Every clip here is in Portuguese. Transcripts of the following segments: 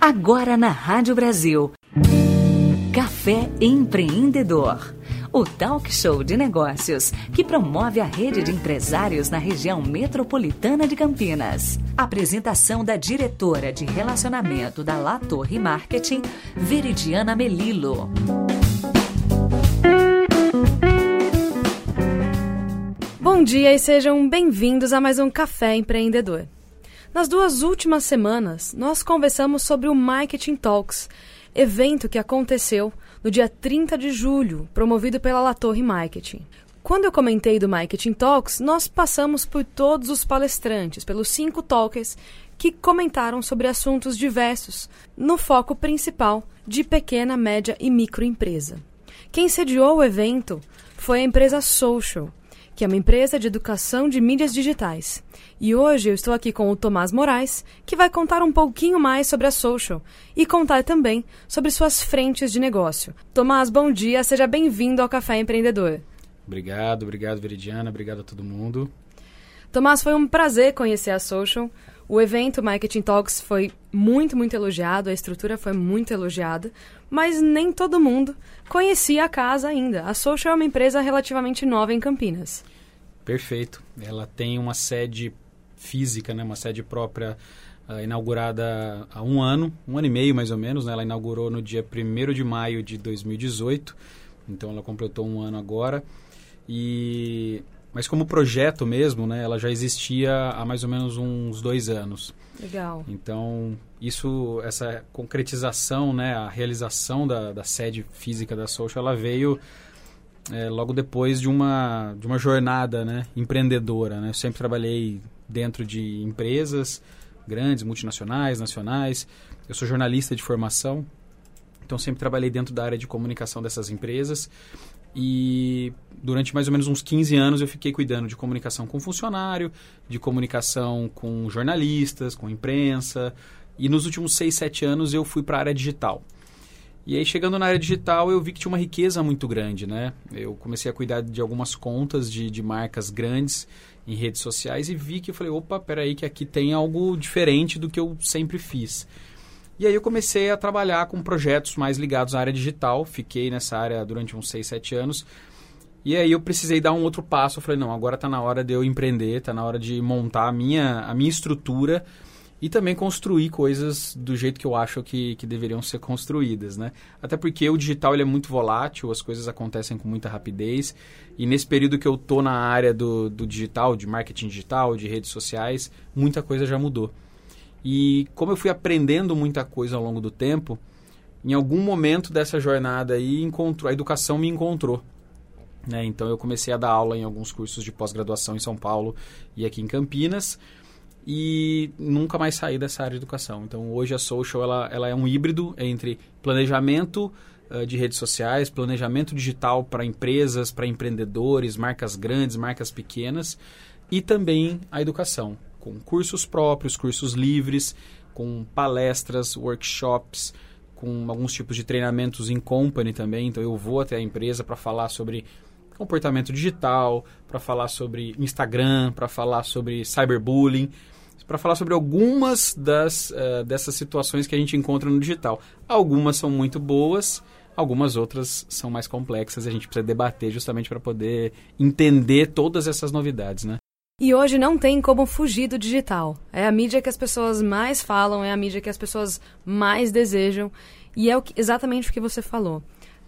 Agora na Rádio Brasil. Café Empreendedor. O talk show de negócios que promove a rede de empresários na região metropolitana de Campinas. Apresentação da diretora de relacionamento da La Torre Marketing, Veridiana Melilo. Bom dia e sejam bem-vindos a mais um Café Empreendedor. Nas duas últimas semanas, nós conversamos sobre o Marketing Talks, evento que aconteceu no dia 30 de julho, promovido pela La Torre Marketing. Quando eu comentei do Marketing Talks, nós passamos por todos os palestrantes, pelos cinco talkers que comentaram sobre assuntos diversos, no foco principal de pequena, média e microempresa. Quem sediou o evento foi a empresa Social, que é uma empresa de educação de mídias digitais. E hoje eu estou aqui com o Tomás Moraes, que vai contar um pouquinho mais sobre a Social e contar também sobre suas frentes de negócio. Tomás, bom dia, seja bem-vindo ao Café Empreendedor. Obrigado, obrigado, Veridiana, obrigado a todo mundo. Tomás, foi um prazer conhecer a Social. O evento Marketing Talks foi muito, muito elogiado, a estrutura foi muito elogiada, mas nem todo mundo conhecia a casa ainda. A Social é uma empresa relativamente nova em Campinas. Perfeito. Ela tem uma sede física, né, uma sede própria uh, inaugurada há um ano, um ano e meio mais ou menos. Né? Ela inaugurou no dia 1 de maio de 2018, então ela completou um ano agora. E mas como projeto mesmo, né, ela já existia há mais ou menos uns dois anos. Legal. Então, isso, essa concretização, né, a realização da, da sede física da Social, ela veio é, logo depois de uma, de uma jornada né, empreendedora. Né? Eu sempre trabalhei dentro de empresas grandes, multinacionais, nacionais. Eu sou jornalista de formação, então sempre trabalhei dentro da área de comunicação dessas empresas. E durante mais ou menos uns 15 anos eu fiquei cuidando de comunicação com funcionário, de comunicação com jornalistas, com imprensa. E nos últimos 6, 7 anos eu fui para a área digital. E aí, chegando na área digital, eu vi que tinha uma riqueza muito grande, né? Eu comecei a cuidar de algumas contas de, de marcas grandes em redes sociais e vi que eu falei, opa, peraí, que aqui tem algo diferente do que eu sempre fiz. E aí eu comecei a trabalhar com projetos mais ligados à área digital. Fiquei nessa área durante uns 6, 7 anos. E aí eu precisei dar um outro passo. Eu falei, não, agora está na hora de eu empreender, está na hora de montar a minha, a minha estrutura e também construir coisas do jeito que eu acho que, que deveriam ser construídas, né? Até porque o digital ele é muito volátil, as coisas acontecem com muita rapidez e nesse período que eu tô na área do, do digital, de marketing digital, de redes sociais, muita coisa já mudou. E como eu fui aprendendo muita coisa ao longo do tempo, em algum momento dessa jornada aí, encontrou, a educação me encontrou. Né? Então eu comecei a dar aula em alguns cursos de pós-graduação em São Paulo e aqui em Campinas e nunca mais saí dessa área de educação. Então hoje a Social ela, ela é um híbrido entre planejamento uh, de redes sociais, planejamento digital para empresas, para empreendedores, marcas grandes, marcas pequenas e também a educação com cursos próprios, cursos livres, com palestras, workshops, com alguns tipos de treinamentos em company também. Então eu vou até a empresa para falar sobre comportamento digital, para falar sobre Instagram, para falar sobre cyberbullying, para falar sobre algumas das, uh, dessas situações que a gente encontra no digital. Algumas são muito boas, algumas outras são mais complexas e a gente precisa debater justamente para poder entender todas essas novidades, né? E hoje não tem como fugir do digital. É a mídia que as pessoas mais falam, é a mídia que as pessoas mais desejam. E é o que, exatamente o que você falou.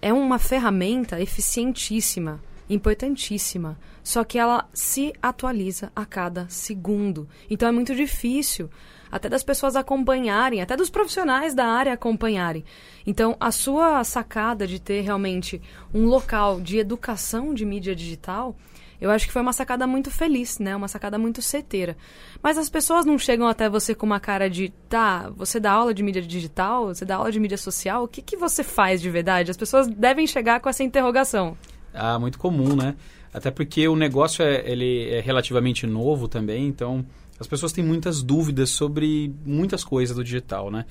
É uma ferramenta eficientíssima, importantíssima. Só que ela se atualiza a cada segundo. Então é muito difícil até das pessoas acompanharem, até dos profissionais da área acompanharem. Então, a sua sacada de ter realmente um local de educação de mídia digital eu acho que foi uma sacada muito feliz, né? Uma sacada muito certeira. Mas as pessoas não chegam até você com uma cara de, tá, você dá aula de mídia digital, você dá aula de mídia social, o que, que você faz de verdade? As pessoas devem chegar com essa interrogação. Ah, muito comum, né? Até porque o negócio é, ele é relativamente novo também, então as pessoas têm muitas dúvidas sobre muitas coisas do digital, né?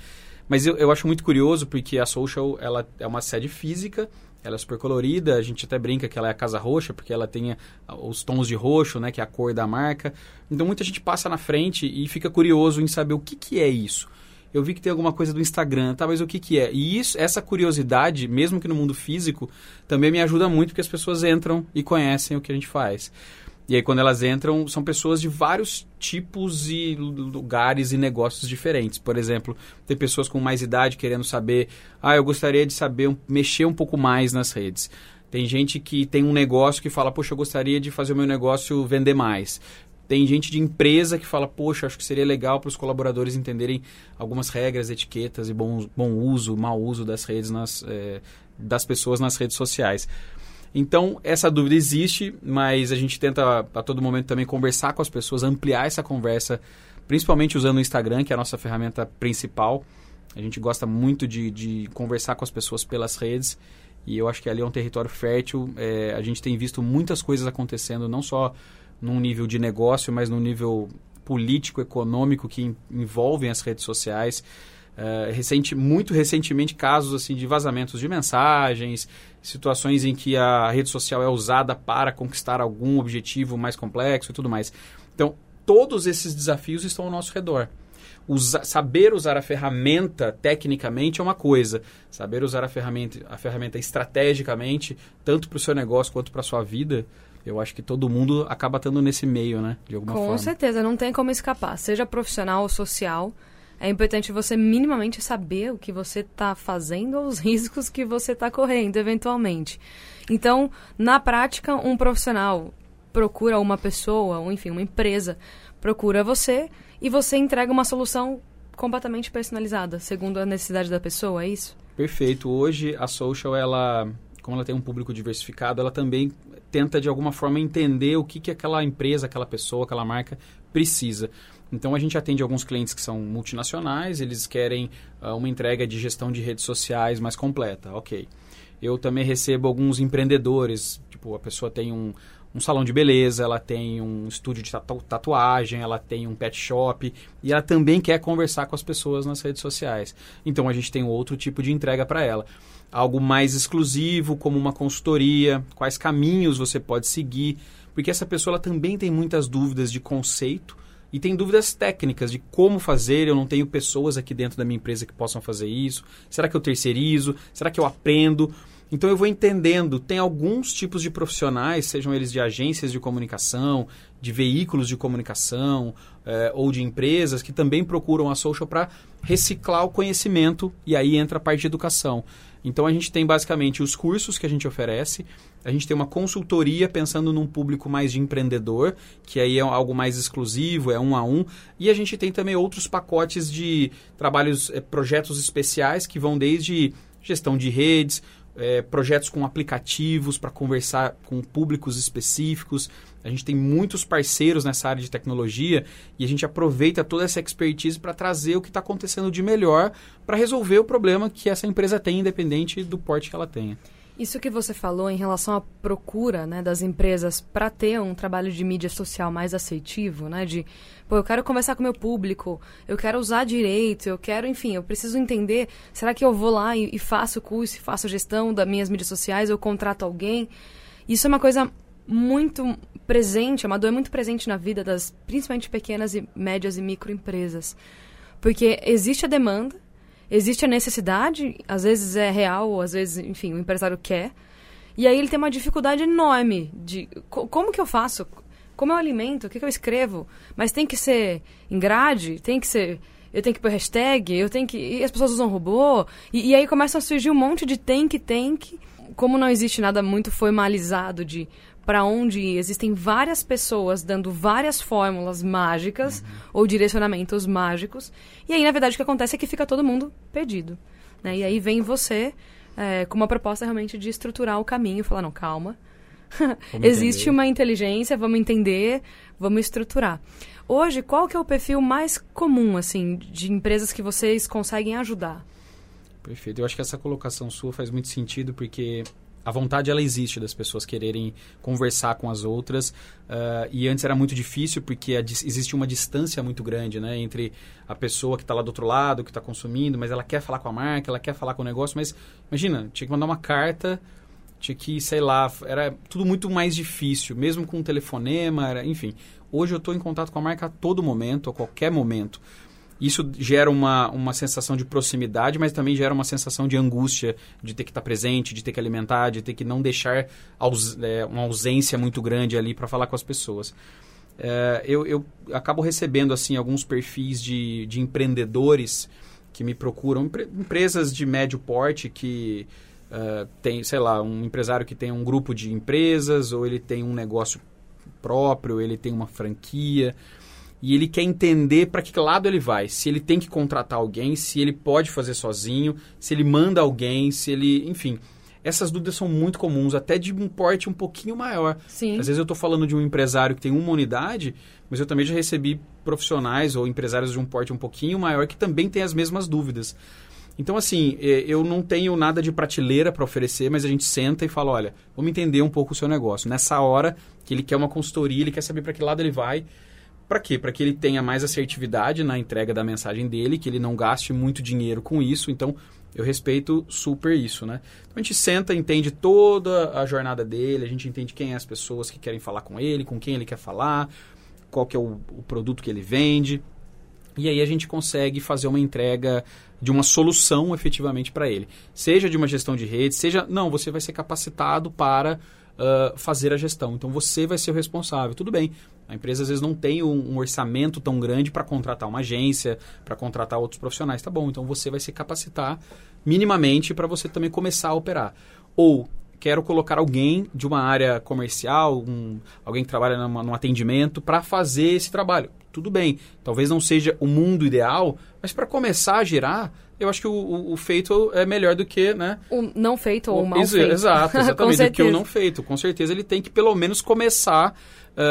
Mas eu, eu acho muito curioso porque a Social ela é uma sede física, ela é super colorida, a gente até brinca que ela é a casa roxa, porque ela tem os tons de roxo, né, que é a cor da marca. Então muita gente passa na frente e fica curioso em saber o que, que é isso. Eu vi que tem alguma coisa do Instagram, tá, mas o que, que é? E isso, essa curiosidade, mesmo que no mundo físico, também me ajuda muito porque as pessoas entram e conhecem o que a gente faz. E aí, quando elas entram, são pessoas de vários tipos e lugares e negócios diferentes. Por exemplo, tem pessoas com mais idade querendo saber, ah, eu gostaria de saber, mexer um pouco mais nas redes. Tem gente que tem um negócio que fala, poxa, eu gostaria de fazer o meu negócio vender mais. Tem gente de empresa que fala, poxa, acho que seria legal para os colaboradores entenderem algumas regras, etiquetas e bom, bom uso, mau uso das redes nas, é, das pessoas nas redes sociais. Então, essa dúvida existe, mas a gente tenta a todo momento também conversar com as pessoas, ampliar essa conversa, principalmente usando o Instagram, que é a nossa ferramenta principal. A gente gosta muito de, de conversar com as pessoas pelas redes e eu acho que ali é um território fértil. É, a gente tem visto muitas coisas acontecendo, não só num nível de negócio, mas num nível político, econômico que envolvem as redes sociais. Uh, recente, muito recentemente casos assim de vazamentos de mensagens, situações em que a rede social é usada para conquistar algum objetivo mais complexo e tudo mais. Então, todos esses desafios estão ao nosso redor. Usa, saber usar a ferramenta tecnicamente é uma coisa, saber usar a ferramenta, a ferramenta estrategicamente, tanto para o seu negócio quanto para a sua vida, eu acho que todo mundo acaba estando nesse meio, né? De alguma Com forma. Com certeza, não tem como escapar. Seja profissional ou social, é importante você minimamente saber o que você está fazendo ou os riscos que você está correndo, eventualmente. Então, na prática, um profissional procura uma pessoa, ou enfim, uma empresa procura você e você entrega uma solução completamente personalizada, segundo a necessidade da pessoa, é isso? Perfeito. Hoje a social, ela, como ela tem um público diversificado, ela também tenta de alguma forma entender o que, que aquela empresa, aquela pessoa, aquela marca precisa. Então a gente atende alguns clientes que são multinacionais, eles querem uh, uma entrega de gestão de redes sociais mais completa, ok. Eu também recebo alguns empreendedores, tipo, a pessoa tem um, um salão de beleza, ela tem um estúdio de tatu tatuagem, ela tem um pet shop e ela também quer conversar com as pessoas nas redes sociais. Então a gente tem outro tipo de entrega para ela. Algo mais exclusivo, como uma consultoria, quais caminhos você pode seguir, porque essa pessoa também tem muitas dúvidas de conceito e tem dúvidas técnicas de como fazer. Eu não tenho pessoas aqui dentro da minha empresa que possam fazer isso. Será que eu terceirizo? Será que eu aprendo? Então eu vou entendendo. Tem alguns tipos de profissionais, sejam eles de agências de comunicação, de veículos de comunicação eh, ou de empresas que também procuram a social para reciclar o conhecimento e aí entra a parte de educação. Então a gente tem basicamente os cursos que a gente oferece, a gente tem uma consultoria pensando num público mais de empreendedor, que aí é algo mais exclusivo, é um a um, e a gente tem também outros pacotes de trabalhos, eh, projetos especiais que vão desde gestão de redes, é, projetos com aplicativos para conversar com públicos específicos. A gente tem muitos parceiros nessa área de tecnologia e a gente aproveita toda essa expertise para trazer o que está acontecendo de melhor para resolver o problema que essa empresa tem, independente do porte que ela tenha. Isso que você falou em relação à procura né, das empresas para ter um trabalho de mídia social mais aceitivo, né? De, pô, eu quero conversar com o meu público, eu quero usar direito, eu quero, enfim, eu preciso entender, será que eu vou lá e, e faço curso, faço gestão das minhas mídias sociais, eu contrato alguém? Isso é uma coisa muito presente, é uma dor muito presente na vida das, principalmente pequenas e médias e microempresas. Porque existe a demanda, existe a necessidade, às vezes é real, ou às vezes, enfim, o empresário quer. E aí ele tem uma dificuldade enorme de co como que eu faço? Como eu alimento? O que, que eu escrevo? Mas tem que ser em grade? Tem que ser eu tenho que pôr hashtag, eu tenho que. E as pessoas usam robô. E, e, aí começam a surgir um monte de tem que, tem que. Como não existe nada muito formalizado de para onde existem várias pessoas dando várias fórmulas mágicas uhum. ou direcionamentos mágicos. E aí, na verdade, o que acontece é que fica todo mundo perdido. Né? E aí vem você é, com uma proposta realmente de estruturar o caminho falar, não, calma. Existe uma inteligência, vamos entender, vamos estruturar. Hoje, qual que é o perfil mais comum, assim, de empresas que vocês conseguem ajudar? Perfeito. Eu acho que essa colocação sua faz muito sentido, porque a vontade ela existe das pessoas quererem conversar com as outras uh, e antes era muito difícil porque existe uma distância muito grande né, entre a pessoa que está lá do outro lado que está consumindo mas ela quer falar com a marca ela quer falar com o negócio mas imagina tinha que mandar uma carta tinha que, sei lá, era tudo muito mais difícil, mesmo com um telefonema, era, enfim. Hoje eu estou em contato com a marca a todo momento, a qualquer momento. Isso gera uma, uma sensação de proximidade, mas também gera uma sensação de angústia, de ter que estar presente, de ter que alimentar, de ter que não deixar aus, é, uma ausência muito grande ali para falar com as pessoas. É, eu, eu acabo recebendo assim alguns perfis de, de empreendedores que me procuram, empresas de médio porte que uh, tem, sei lá, um empresário que tem um grupo de empresas ou ele tem um negócio próprio, ele tem uma franquia e ele quer entender para que lado ele vai, se ele tem que contratar alguém, se ele pode fazer sozinho, se ele manda alguém, se ele, enfim, essas dúvidas são muito comuns, até de um porte um pouquinho maior. Sim. Às vezes eu estou falando de um empresário que tem uma unidade, mas eu também já recebi profissionais ou empresários de um porte um pouquinho maior que também têm as mesmas dúvidas. Então, assim, é, eu não tenho nada de prateleira para oferecer, mas a gente senta e fala: olha, vamos entender um pouco o seu negócio. Nessa hora que ele quer uma consultoria, ele quer saber para que lado ele vai. Para quê? Para que ele tenha mais assertividade na entrega da mensagem dele, que ele não gaste muito dinheiro com isso. Então, eu respeito super isso, né? Então, a gente senta, entende toda a jornada dele, a gente entende quem é as pessoas que querem falar com ele, com quem ele quer falar, qual que é o, o produto que ele vende. E aí a gente consegue fazer uma entrega de uma solução efetivamente para ele. Seja de uma gestão de rede, seja. Não, você vai ser capacitado para uh, fazer a gestão. Então você vai ser o responsável. Tudo bem. A empresa às vezes não tem um, um orçamento tão grande para contratar uma agência, para contratar outros profissionais. Tá bom, então você vai se capacitar minimamente para você também começar a operar. Ou quero colocar alguém de uma área comercial, um, alguém que trabalha num atendimento, para fazer esse trabalho. Tudo bem, talvez não seja o mundo ideal, mas para começar a girar, eu acho que o, o, o, feito é melhor do que, né? O não feito ou o mal feito. Exato, exatamente, do que o não feito. Com certeza ele tem que pelo menos começar uh,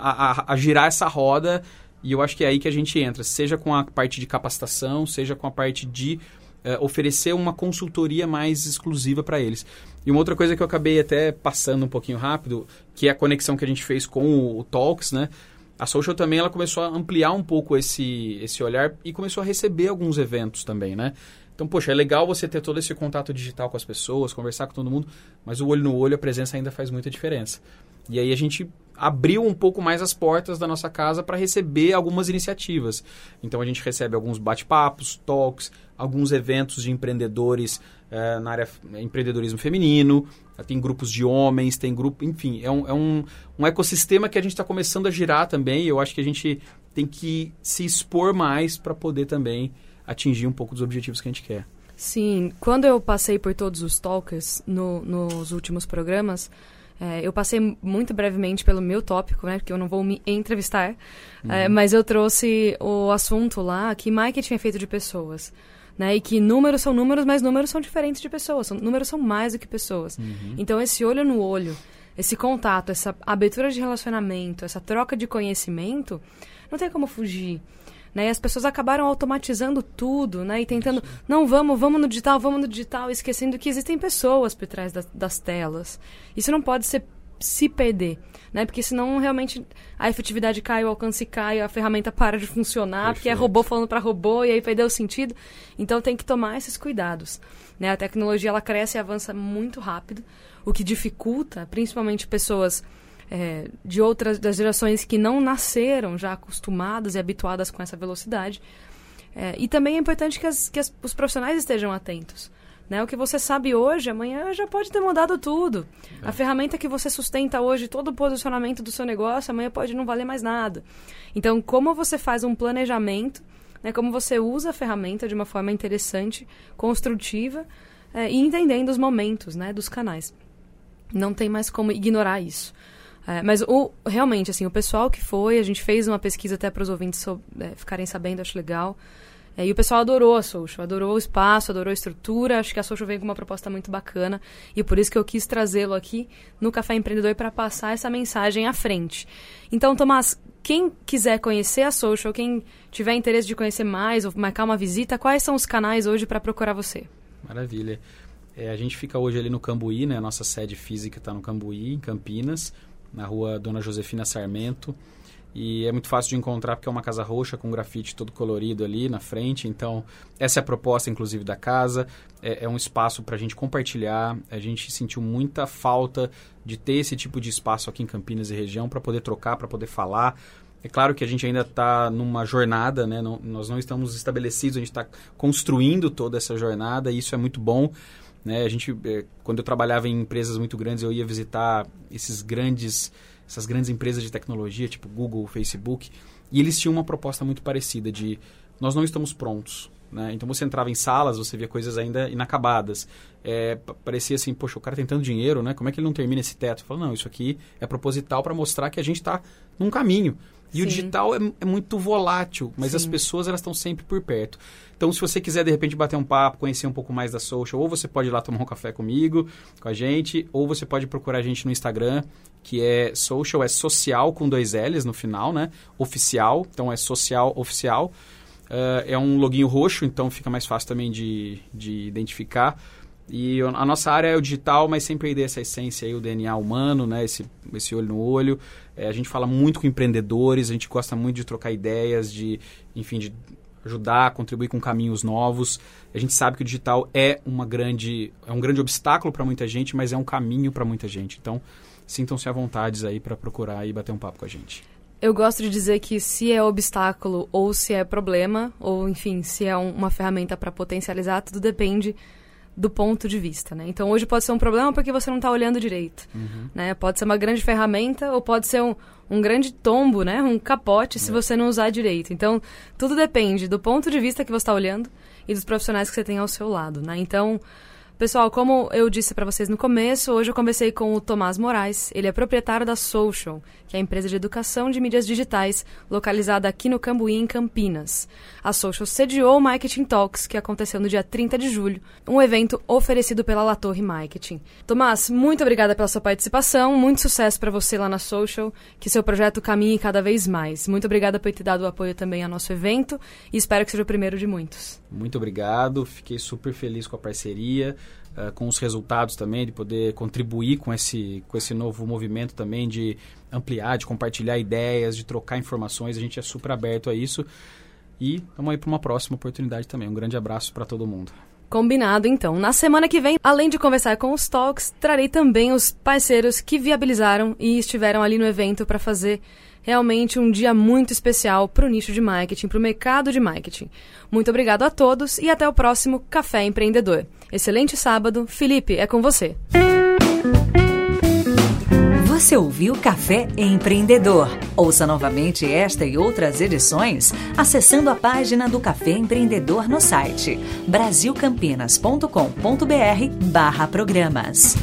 a, a, a girar essa roda e eu acho que é aí que a gente entra, seja com a parte de capacitação, seja com a parte de uh, oferecer uma consultoria mais exclusiva para eles. E uma outra coisa que eu acabei até passando um pouquinho rápido, que é a conexão que a gente fez com o, o Talks, né? A Social também ela começou a ampliar um pouco esse, esse olhar e começou a receber alguns eventos também, né? Então, poxa, é legal você ter todo esse contato digital com as pessoas, conversar com todo mundo, mas o olho no olho, a presença ainda faz muita diferença. E aí a gente abriu um pouco mais as portas da nossa casa para receber algumas iniciativas. Então a gente recebe alguns bate-papos, talks, alguns eventos de empreendedores é, na área empreendedorismo feminino, tem grupos de homens, tem grupo, enfim, é um, é um, um ecossistema que a gente está começando a girar também. E eu acho que a gente tem que se expor mais para poder também atingir um pouco dos objetivos que a gente quer. Sim, quando eu passei por todos os talkers no, nos últimos programas, é, eu passei muito brevemente pelo meu tópico, né? Porque eu não vou me entrevistar. Uhum. É, mas eu trouxe o assunto lá que marketing é feito de pessoas. Né? E que números são números, mas números são diferentes de pessoas. São, números são mais do que pessoas. Uhum. Então, esse olho no olho, esse contato, essa abertura de relacionamento, essa troca de conhecimento, não tem como fugir. Né? E as pessoas acabaram automatizando tudo, né? E tentando, não, vamos, vamos no digital, vamos no digital, esquecendo que existem pessoas por trás das, das telas. Isso não pode ser se perder, né? Porque senão realmente a efetividade cai, o alcance cai, a ferramenta para de funcionar, Perfeito. porque é robô falando para robô e aí perdeu o sentido. Então tem que tomar esses cuidados, né? A tecnologia ela cresce e avança muito rápido, o que dificulta, principalmente pessoas é, de outras das gerações que não nasceram já acostumadas e habituadas com essa velocidade. É, e também é importante que, as, que as, os profissionais estejam atentos. Né? O que você sabe hoje, amanhã já pode ter mudado tudo. É. A ferramenta que você sustenta hoje, todo o posicionamento do seu negócio, amanhã pode não valer mais nada. Então, como você faz um planejamento, né? como você usa a ferramenta de uma forma interessante, construtiva é, e entendendo os momentos né? dos canais. Não tem mais como ignorar isso. É, mas o, realmente, assim, o pessoal que foi, a gente fez uma pesquisa até para os ouvintes so, é, ficarem sabendo, acho legal. É, e o pessoal adorou a Social, adorou o espaço, adorou a estrutura. Acho que a Social veio com uma proposta muito bacana. E por isso que eu quis trazê-lo aqui no Café Empreendedor para passar essa mensagem à frente. Então, Tomás, quem quiser conhecer a Social, quem tiver interesse de conhecer mais ou marcar uma visita, quais são os canais hoje para procurar você? Maravilha. É, a gente fica hoje ali no Cambuí, né? A nossa sede física está no Cambuí, em Campinas, na rua Dona Josefina Sarmento. E é muito fácil de encontrar porque é uma casa roxa com grafite todo colorido ali na frente. Então, essa é a proposta, inclusive, da casa. É, é um espaço para a gente compartilhar. A gente sentiu muita falta de ter esse tipo de espaço aqui em Campinas e região para poder trocar, para poder falar. É claro que a gente ainda está numa jornada, né? Não, nós não estamos estabelecidos, a gente está construindo toda essa jornada e isso é muito bom. Né? A gente, é, quando eu trabalhava em empresas muito grandes, eu ia visitar esses grandes essas grandes empresas de tecnologia, tipo Google, Facebook, e eles tinham uma proposta muito parecida de nós não estamos prontos. Né? Então você entrava em salas, você via coisas ainda inacabadas. É, parecia assim, poxa, o cara tem tanto dinheiro, né? Como é que ele não termina esse teto? Fala, não, isso aqui é proposital para mostrar que a gente está num caminho. E Sim. o digital é, é, muito volátil, mas Sim. as pessoas elas estão sempre por perto. Então, se você quiser de repente bater um papo, conhecer um pouco mais da social, ou você pode ir lá tomar um café comigo, com a gente, ou você pode procurar a gente no Instagram, que é social, é social com dois L's no final, né? Oficial, então é social oficial. Uh, é um loginho roxo, então fica mais fácil também de, de identificar. E a nossa área é o digital, mas sempre aí dessa essência aí, o DNA humano, né? Esse, esse olho no olho. É, a gente fala muito com empreendedores, a gente gosta muito de trocar ideias, de, enfim, de ajudar, contribuir com caminhos novos. A gente sabe que o digital é uma grande, é um grande obstáculo para muita gente, mas é um caminho para muita gente. Então, sintam-se à vontade aí para procurar e bater um papo com a gente. Eu gosto de dizer que se é obstáculo ou se é problema, ou enfim, se é um, uma ferramenta para potencializar, tudo depende do ponto de vista, né? Então hoje pode ser um problema porque você não está olhando direito, uhum. né? Pode ser uma grande ferramenta ou pode ser um, um grande tombo, né? Um capote se é. você não usar direito. Então tudo depende do ponto de vista que você está olhando e dos profissionais que você tem ao seu lado, né? Então Pessoal, como eu disse para vocês no começo, hoje eu conversei com o Tomás Moraes. Ele é proprietário da Social, que é a empresa de educação de mídias digitais localizada aqui no Cambuí, em Campinas. A Social sediou o Marketing Talks, que aconteceu no dia 30 de julho, um evento oferecido pela La Torre Marketing. Tomás, muito obrigada pela sua participação, muito sucesso para você lá na Social, que seu projeto caminhe cada vez mais. Muito obrigada por ter dado o apoio também ao nosso evento e espero que seja o primeiro de muitos. Muito obrigado, fiquei super feliz com a parceria. Uh, com os resultados também, de poder contribuir com esse, com esse novo movimento também, de ampliar, de compartilhar ideias, de trocar informações. A gente é super aberto a isso. E vamos aí para uma próxima oportunidade também. Um grande abraço para todo mundo. Combinado, então. Na semana que vem, além de conversar com os talks, trarei também os parceiros que viabilizaram e estiveram ali no evento para fazer realmente um dia muito especial para o nicho de marketing, para o mercado de marketing. Muito obrigado a todos e até o próximo Café Empreendedor. Excelente sábado. Felipe, é com você. Você ouviu Café Empreendedor? Ouça novamente esta e outras edições acessando a página do Café Empreendedor no site brasilcampinas.com.br barra programas.